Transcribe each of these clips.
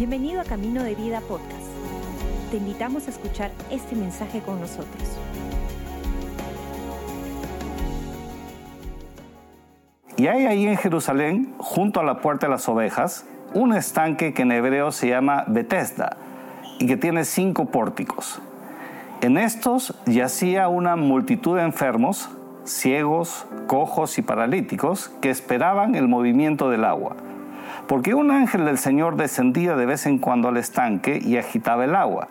Bienvenido a Camino de Vida Podcast. Te invitamos a escuchar este mensaje con nosotros. Y hay ahí en Jerusalén, junto a la puerta de las ovejas, un estanque que en hebreo se llama Bethesda y que tiene cinco pórticos. En estos yacía una multitud de enfermos, ciegos, cojos y paralíticos que esperaban el movimiento del agua porque un ángel del Señor descendía de vez en cuando al estanque y agitaba el agua.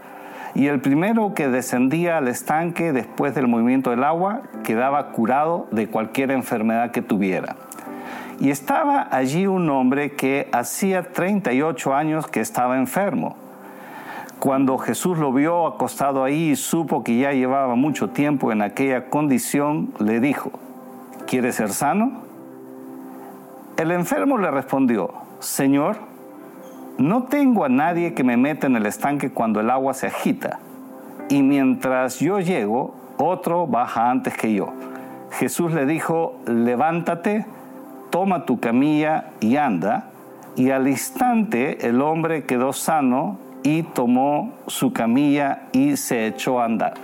Y el primero que descendía al estanque después del movimiento del agua quedaba curado de cualquier enfermedad que tuviera. Y estaba allí un hombre que hacía 38 años que estaba enfermo. Cuando Jesús lo vio acostado ahí y supo que ya llevaba mucho tiempo en aquella condición, le dijo, ¿quieres ser sano? El enfermo le respondió, Señor, no tengo a nadie que me meta en el estanque cuando el agua se agita, y mientras yo llego, otro baja antes que yo. Jesús le dijo, levántate, toma tu camilla y anda, y al instante el hombre quedó sano y tomó su camilla y se echó a andar.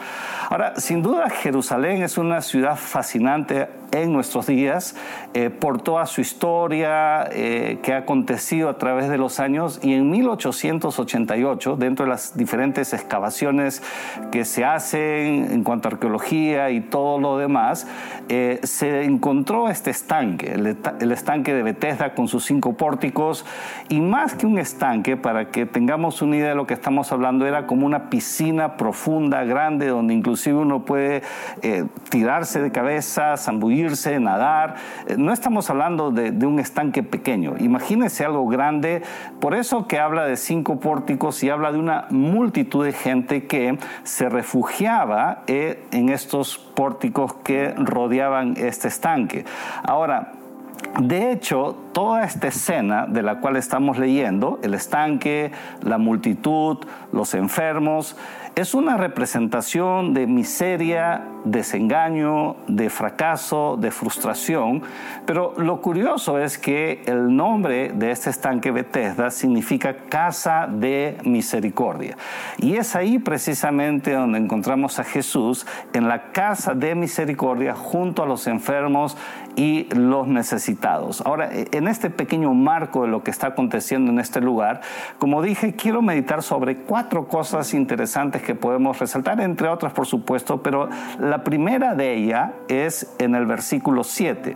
Ahora, sin duda Jerusalén es una ciudad fascinante en nuestros días eh, por toda su historia eh, que ha acontecido a través de los años. Y en 1888, dentro de las diferentes excavaciones que se hacen en cuanto a arqueología y todo lo demás, eh, se encontró este estanque, el, el estanque de Bethesda con sus cinco pórticos. Y más que un estanque, para que tengamos una idea de lo que estamos hablando, era como una piscina profunda, grande, donde inclusive uno puede tirarse de cabeza, zambullir nadar. Eh, no estamos hablando de, un estanque pequeño. Imagínense algo grande. Por eso que habla de cinco pórticos y habla de una multitud de gente que se refugiaba eh, en estos pórticos que rodeaban este estanque. Ahora, de hecho, toda esta escena de la cual estamos leyendo, el estanque, la multitud, los enfermos, es una representación de miseria, desengaño, de fracaso, de frustración, pero lo curioso es que el nombre de este estanque Bethesda significa casa de misericordia. Y es ahí precisamente donde encontramos a Jesús en la casa de misericordia junto a los enfermos y los necesitados. Ahora, en este pequeño marco de lo que está aconteciendo en este lugar, como dije, quiero meditar sobre cuatro cosas interesantes que podemos resaltar, entre otras por supuesto, pero la primera de ellas es en el versículo 7,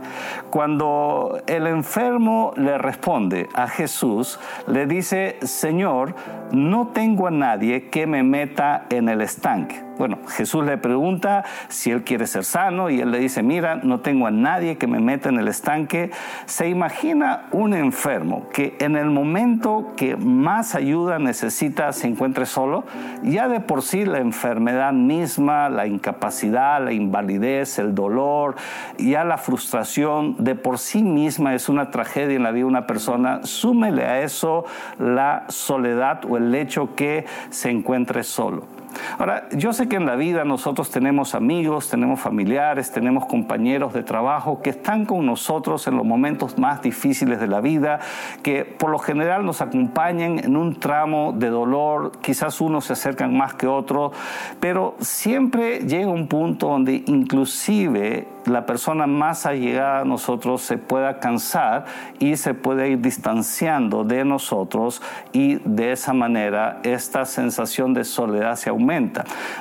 cuando el enfermo le responde a Jesús, le dice, Señor, no tengo a nadie que me meta en el estanque. Bueno, Jesús le pregunta si él quiere ser sano y él le dice, mira, no tengo a nadie que me meta en el estanque. Se imagina un enfermo que en el momento que más ayuda necesita se encuentre solo. Ya de por sí la enfermedad misma, la incapacidad, la invalidez, el dolor, ya la frustración de por sí misma es una tragedia en la vida de una persona. Súmele a eso la soledad o el hecho que se encuentre solo. Ahora, yo sé que en la vida nosotros tenemos amigos, tenemos familiares, tenemos compañeros de trabajo que están con nosotros en los momentos más difíciles de la vida, que por lo general nos acompañan en un tramo de dolor, quizás unos se acercan más que otros, pero siempre llega un punto donde inclusive la persona más allegada a nosotros se pueda cansar y se puede ir distanciando de nosotros y de esa manera esta sensación de soledad se aumenta.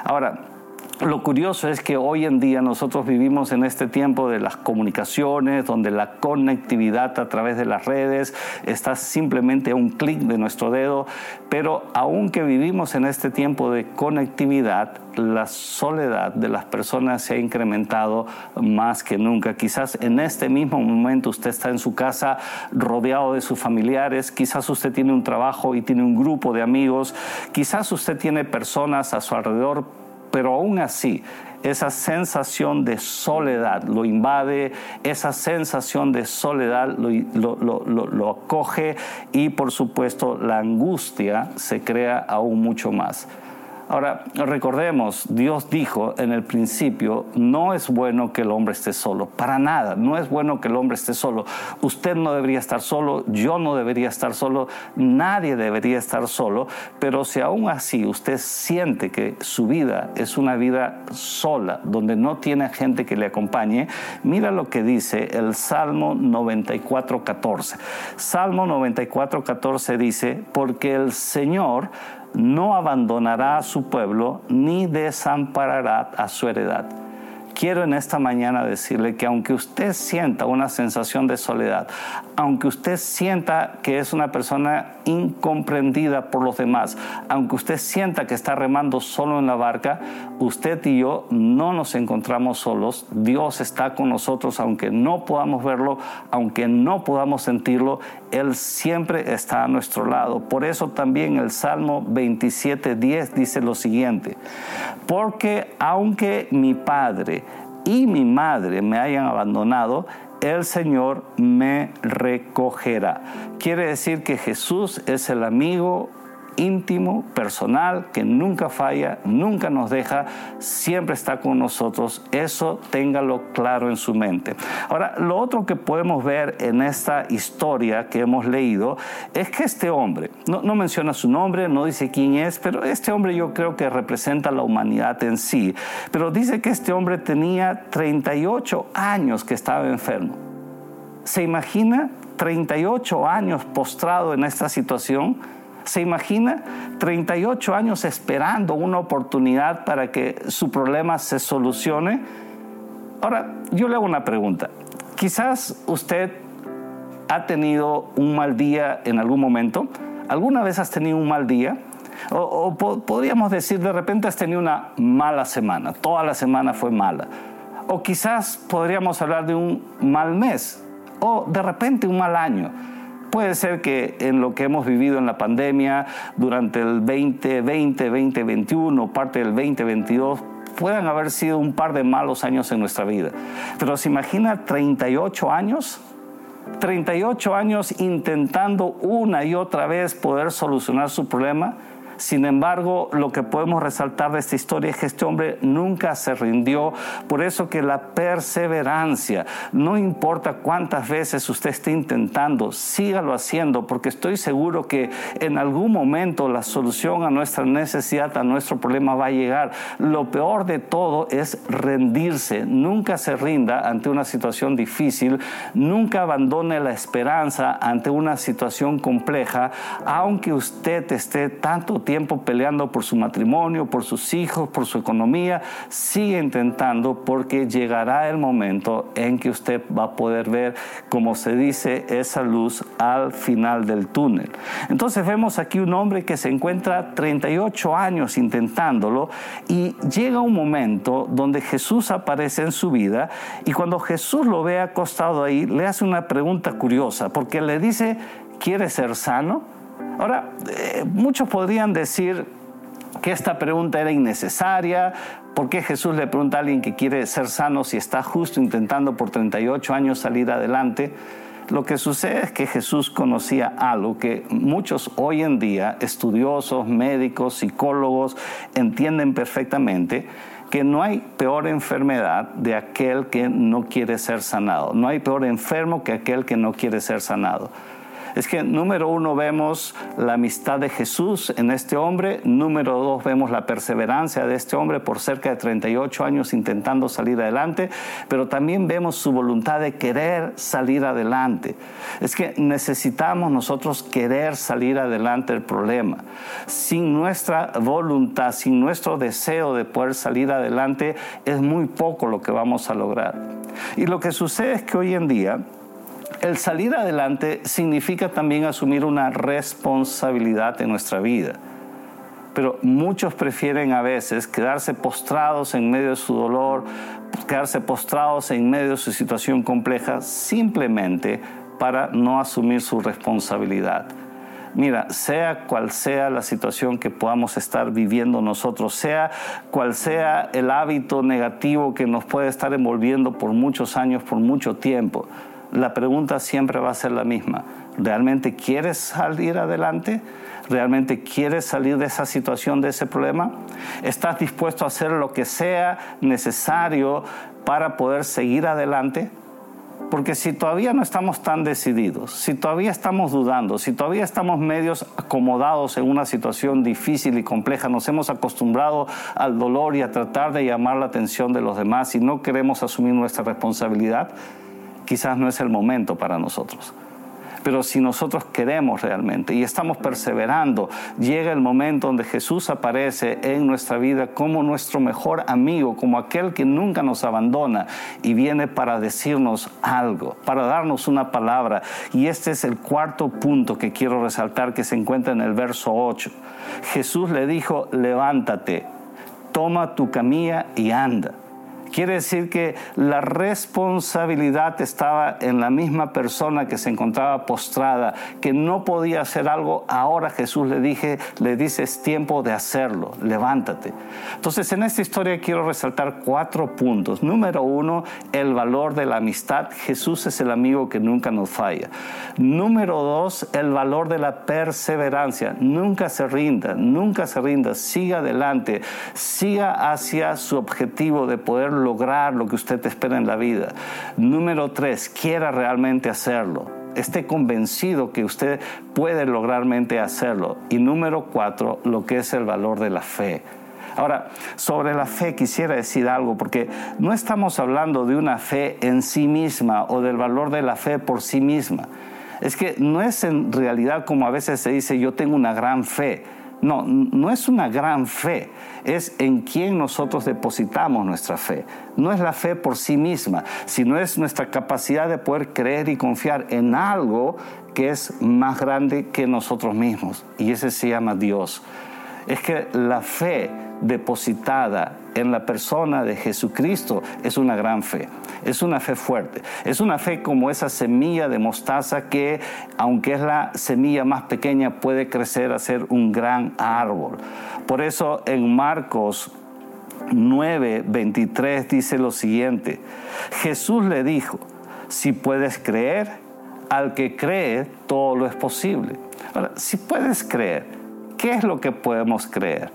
Ahora, lo curioso es que hoy en día nosotros vivimos en este tiempo de las comunicaciones, donde la conectividad a través de las redes está simplemente a un clic de nuestro dedo, pero aunque vivimos en este tiempo de conectividad, la soledad de las personas se ha incrementado más que nunca. Quizás en este mismo momento usted está en su casa rodeado de sus familiares, quizás usted tiene un trabajo y tiene un grupo de amigos, quizás usted tiene personas a su alrededor pero aún así esa sensación de soledad lo invade, esa sensación de soledad lo, acoge y por supuesto la angustia se crea aún mucho más. Ahora, recordemos, Dios dijo en el principio, no es bueno que el hombre esté solo, para nada, no es bueno que el hombre esté solo. Usted no debería estar solo, yo no debería estar solo, nadie debería estar solo, pero si aún así usted siente que su vida es una vida sola, donde no tiene gente que le acompañe, mira lo que dice el Salmo 94.14. Salmo 94.14 dice, porque el Señor no abandonará a su pueblo ni desamparará a su heredad quiero en esta mañana decirle que aunque usted sienta una sensación de soledad, aunque usted sienta que es una persona incomprendida por los demás, aunque usted sienta que está remando solo en la barca, usted y yo no nos encontramos solos. Dios está con nosotros, aunque no podamos verlo, aunque no podamos sentirlo, Él siempre está a nuestro lado. Por eso también el Salmo 27.10 dice lo siguiente, porque aunque mi Padre y mi madre me hayan abandonado, el Señor me recogerá. Quiere decir que Jesús es el amigo íntimo, personal, que nunca falla, nunca nos deja, siempre está con nosotros. Eso téngalo claro en su mente. Ahora, lo otro que podemos ver en esta historia que hemos leído es que este hombre, no, no menciona su nombre, no dice quién es, pero este hombre yo creo que representa la humanidad en sí, pero dice que este hombre tenía 38 años que estaba enfermo. ¿Se imagina 38 años postrado en esta situación? ¿Se imagina 38 años esperando una oportunidad para que su problema se solucione? Ahora, yo le hago una pregunta. Quizás usted ha tenido un mal día en algún momento. ¿Alguna vez has tenido un mal día? O, podríamos decir, de repente has tenido una mala semana. Toda la semana fue mala. O quizás podríamos hablar de un mal mes. O de repente un mal año. Puede ser que en lo que hemos vivido en la pandemia durante el 2020, 2021, parte del 2022, puedan haber sido un par de malos años en nuestra vida. Pero se imagina 38 años, 38 años intentando una y otra vez poder solucionar su problema sin embargo, lo que podemos resaltar de esta historia es que este hombre nunca se rindió. Por eso que la perseverancia, no importa cuántas veces usted esté intentando, sígalo haciendo, porque estoy seguro que en algún momento la solución a nuestra necesidad, a nuestro problema va a llegar. Lo peor de todo es rendirse. Nunca se rinda ante una situación difícil. Nunca abandone la esperanza ante una situación compleja, aunque usted esté tanto tiempo peleando por su matrimonio, por sus hijos, por su economía, sigue intentando porque llegará el momento en que usted va a poder ver, como se dice, esa luz al final del túnel. Entonces vemos aquí un hombre que se encuentra 38 años intentándolo y llega un momento donde Jesús aparece en su vida y cuando Jesús lo ve acostado ahí, le hace una pregunta curiosa porque le dice, ¿quiere ser sano? Ahora, eh, muchos podrían decir que esta pregunta era innecesaria. ¿Por qué Jesús le pregunta a alguien que quiere ser sano si está justo intentando por 38 años salir adelante? Lo que sucede es que Jesús conocía algo que muchos hoy en día, estudiosos, médicos, psicólogos, entienden perfectamente, que no hay peor enfermedad de aquel que no quiere ser sanado. No hay peor enfermo que aquel que no quiere ser sanado es que número uno vemos la amistad de Jesús en este hombre, número dos vemos la perseverancia de este hombre por cerca de 38 años intentando salir adelante, pero también vemos su voluntad de querer salir adelante. Es que necesitamos nosotros querer salir adelante del problema. Sin nuestra voluntad, sin nuestro deseo de poder salir adelante, es muy poco lo que vamos a lograr. Y lo que sucede es que hoy en día, el salir adelante significa también asumir una responsabilidad en nuestra vida. Pero muchos prefieren a veces quedarse postrados en medio de su dolor, quedarse postrados en medio de su situación compleja simplemente para no asumir su responsabilidad. Mira, sea cual sea la situación que podamos estar viviendo nosotros, sea cual sea el hábito negativo que nos puede estar envolviendo por muchos años, por mucho tiempo, la pregunta siempre va a ser la misma. ¿Realmente quieres salir adelante? ¿Realmente quieres salir de esa situación, de ese problema? ¿Estás dispuesto a hacer lo que sea necesario para poder seguir adelante? Porque si todavía no estamos tan decididos, si todavía estamos dudando, si todavía estamos medios acomodados en una situación difícil y compleja, nos hemos acostumbrado al dolor y a tratar de llamar la atención de los demás y no queremos asumir nuestra responsabilidad, quizás no es el momento para nosotros. Pero si nosotros queremos realmente y estamos perseverando, llega el momento donde Jesús aparece en nuestra vida como nuestro mejor amigo, como aquel que nunca nos abandona y viene para decirnos algo, para darnos una palabra. Y este es el cuarto punto que quiero resaltar que se encuentra en el verso 8. Jesús le dijo, levántate, toma tu camilla y anda. Quiere decir que la responsabilidad estaba en la misma persona que se encontraba postrada, que no podía hacer algo. Ahora Jesús le dije, le dice es tiempo de hacerlo. Levántate. Entonces en esta historia quiero resaltar cuatro puntos. Número uno, el valor de la amistad. Jesús es el amigo que nunca nos falla. Número dos, el valor de la perseverancia. Nunca se rinda, nunca se rinda. Siga adelante, siga hacia su objetivo de poder lo que usted espera en la vida. Número tres, quiera realmente hacerlo. Esté convencido que usted puede lograrmente hacerlo. Y número cuatro, lo que es el valor de la fe. Ahora, sobre la fe quisiera decir algo, porque no estamos hablando de una fe en sí misma o del valor de la fe por sí misma. Es que no es en realidad como a veces se dice, yo tengo una gran fe. No, no es una gran fe, es en quien nosotros depositamos nuestra fe. No es la fe por sí misma, sino es nuestra capacidad de poder creer y confiar en algo que es más grande que nosotros mismos. Y ese se llama Dios. Es que la fe depositada en la persona de Jesucristo es una gran fe, es una fe fuerte, es una fe como esa semilla de mostaza que, aunque es la semilla más pequeña, puede crecer a ser un gran árbol. Por eso en Marcos 9, 23 dice lo siguiente, Jesús le dijo, si puedes creer, al que cree, todo lo es posible. Ahora, si puedes creer, ¿qué es lo que podemos creer?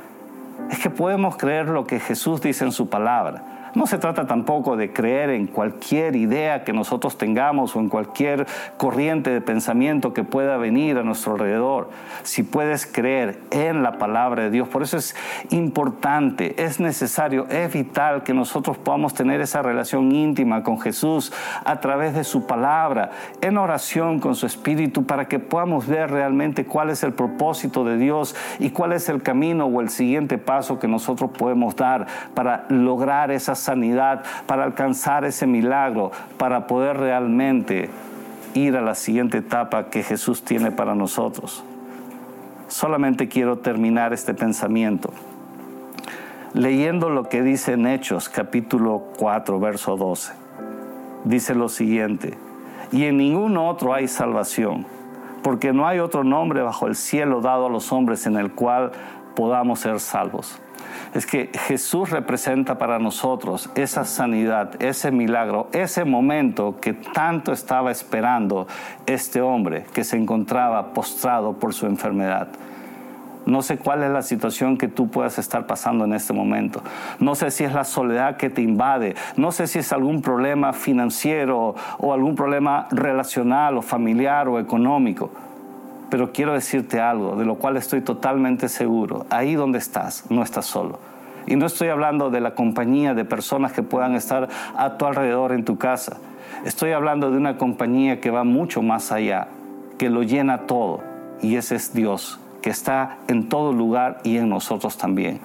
es que podemos creer lo que Jesús dice en su palabra. No se trata tampoco de creer en cualquier idea que nosotros tengamos o en cualquier corriente de pensamiento que pueda venir a nuestro alrededor. Si puedes creer en la palabra de Dios, por eso es importante, es necesario, es vital que nosotros podamos tener esa relación íntima con Jesús a través de su palabra, en oración con su Espíritu, para que podamos ver realmente cuál es el propósito de Dios y cuál es el camino o el siguiente paso que nosotros podemos dar para lograr esas sanidad, para alcanzar ese milagro, para poder realmente ir a la siguiente etapa que Jesús tiene para nosotros. Solamente quiero terminar este pensamiento leyendo lo que dice en Hechos capítulo 4, verso 12. Dice lo siguiente, y en ningún otro hay salvación, porque no hay otro nombre bajo el cielo dado a los hombres en el cual podamos ser salvos es que Jesús representa para nosotros esa sanidad, ese milagro, ese momento que tanto estaba esperando este hombre que se encontraba postrado por su enfermedad. No sé cuál es la situación que tú puedas estar pasando en este momento. No sé si es la soledad que te invade. No sé si es algún problema financiero o algún problema relacional o familiar o económico. Pero quiero decirte algo, de lo cual estoy totalmente seguro. Ahí donde estás, no estás solo. Y no estoy hablando de la compañía de personas que puedan estar a tu alrededor en tu casa. Estoy hablando de una compañía que va mucho más allá, que lo llena todo. Y ese es Dios, que está en todo lugar y en nosotros también.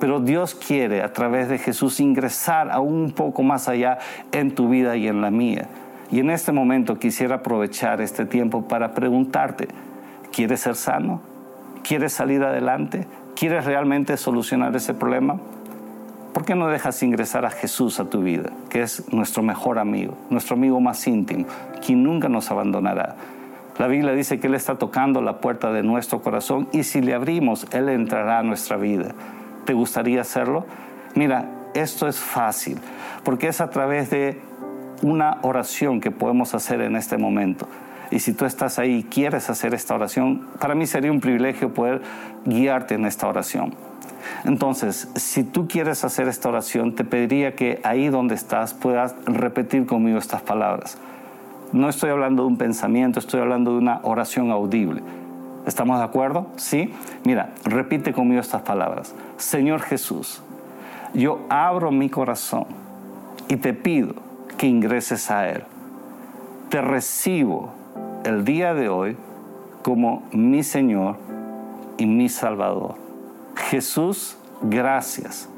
Pero Dios quiere a través de Jesús ingresar aún un poco más allá en tu vida y en la mía. Y en este momento quisiera aprovechar este tiempo para preguntarte, ¿Quieres ser sano? ¿Quieres salir adelante? ¿Quieres realmente solucionar ese problema? ¿Por qué no dejas ingresar a Jesús a tu vida, que es nuestro mejor amigo, nuestro amigo más íntimo, quien nunca nos abandonará? La Biblia dice que Él está tocando la puerta de nuestro corazón y si le abrimos, Él entrará a nuestra vida. ¿Te gustaría hacerlo? Mira, esto es fácil, porque es a través de una oración que podemos hacer en este momento. Y si tú estás ahí y quieres hacer esta oración, para mí sería un privilegio poder guiarte en esta oración. Entonces, si tú quieres hacer esta oración, te pediría que ahí donde estás puedas repetir conmigo estas palabras. No estoy hablando de un pensamiento, estoy hablando de una oración audible. ¿Estamos de acuerdo? ¿Sí? Mira, repite conmigo estas palabras. Señor Jesús, yo abro mi corazón y te pido que ingreses a Él. Te recibo el día de hoy como mi Señor y mi Salvador. Jesús, gracias,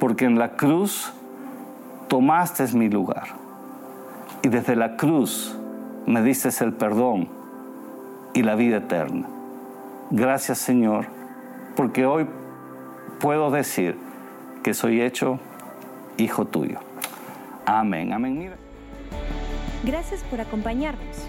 porque en la cruz tomaste mi lugar y desde la cruz me diste el perdón y la vida eterna. Gracias Señor, porque hoy puedo decir que soy hecho hijo tuyo. Amén, amén. Gracias por acompañarnos.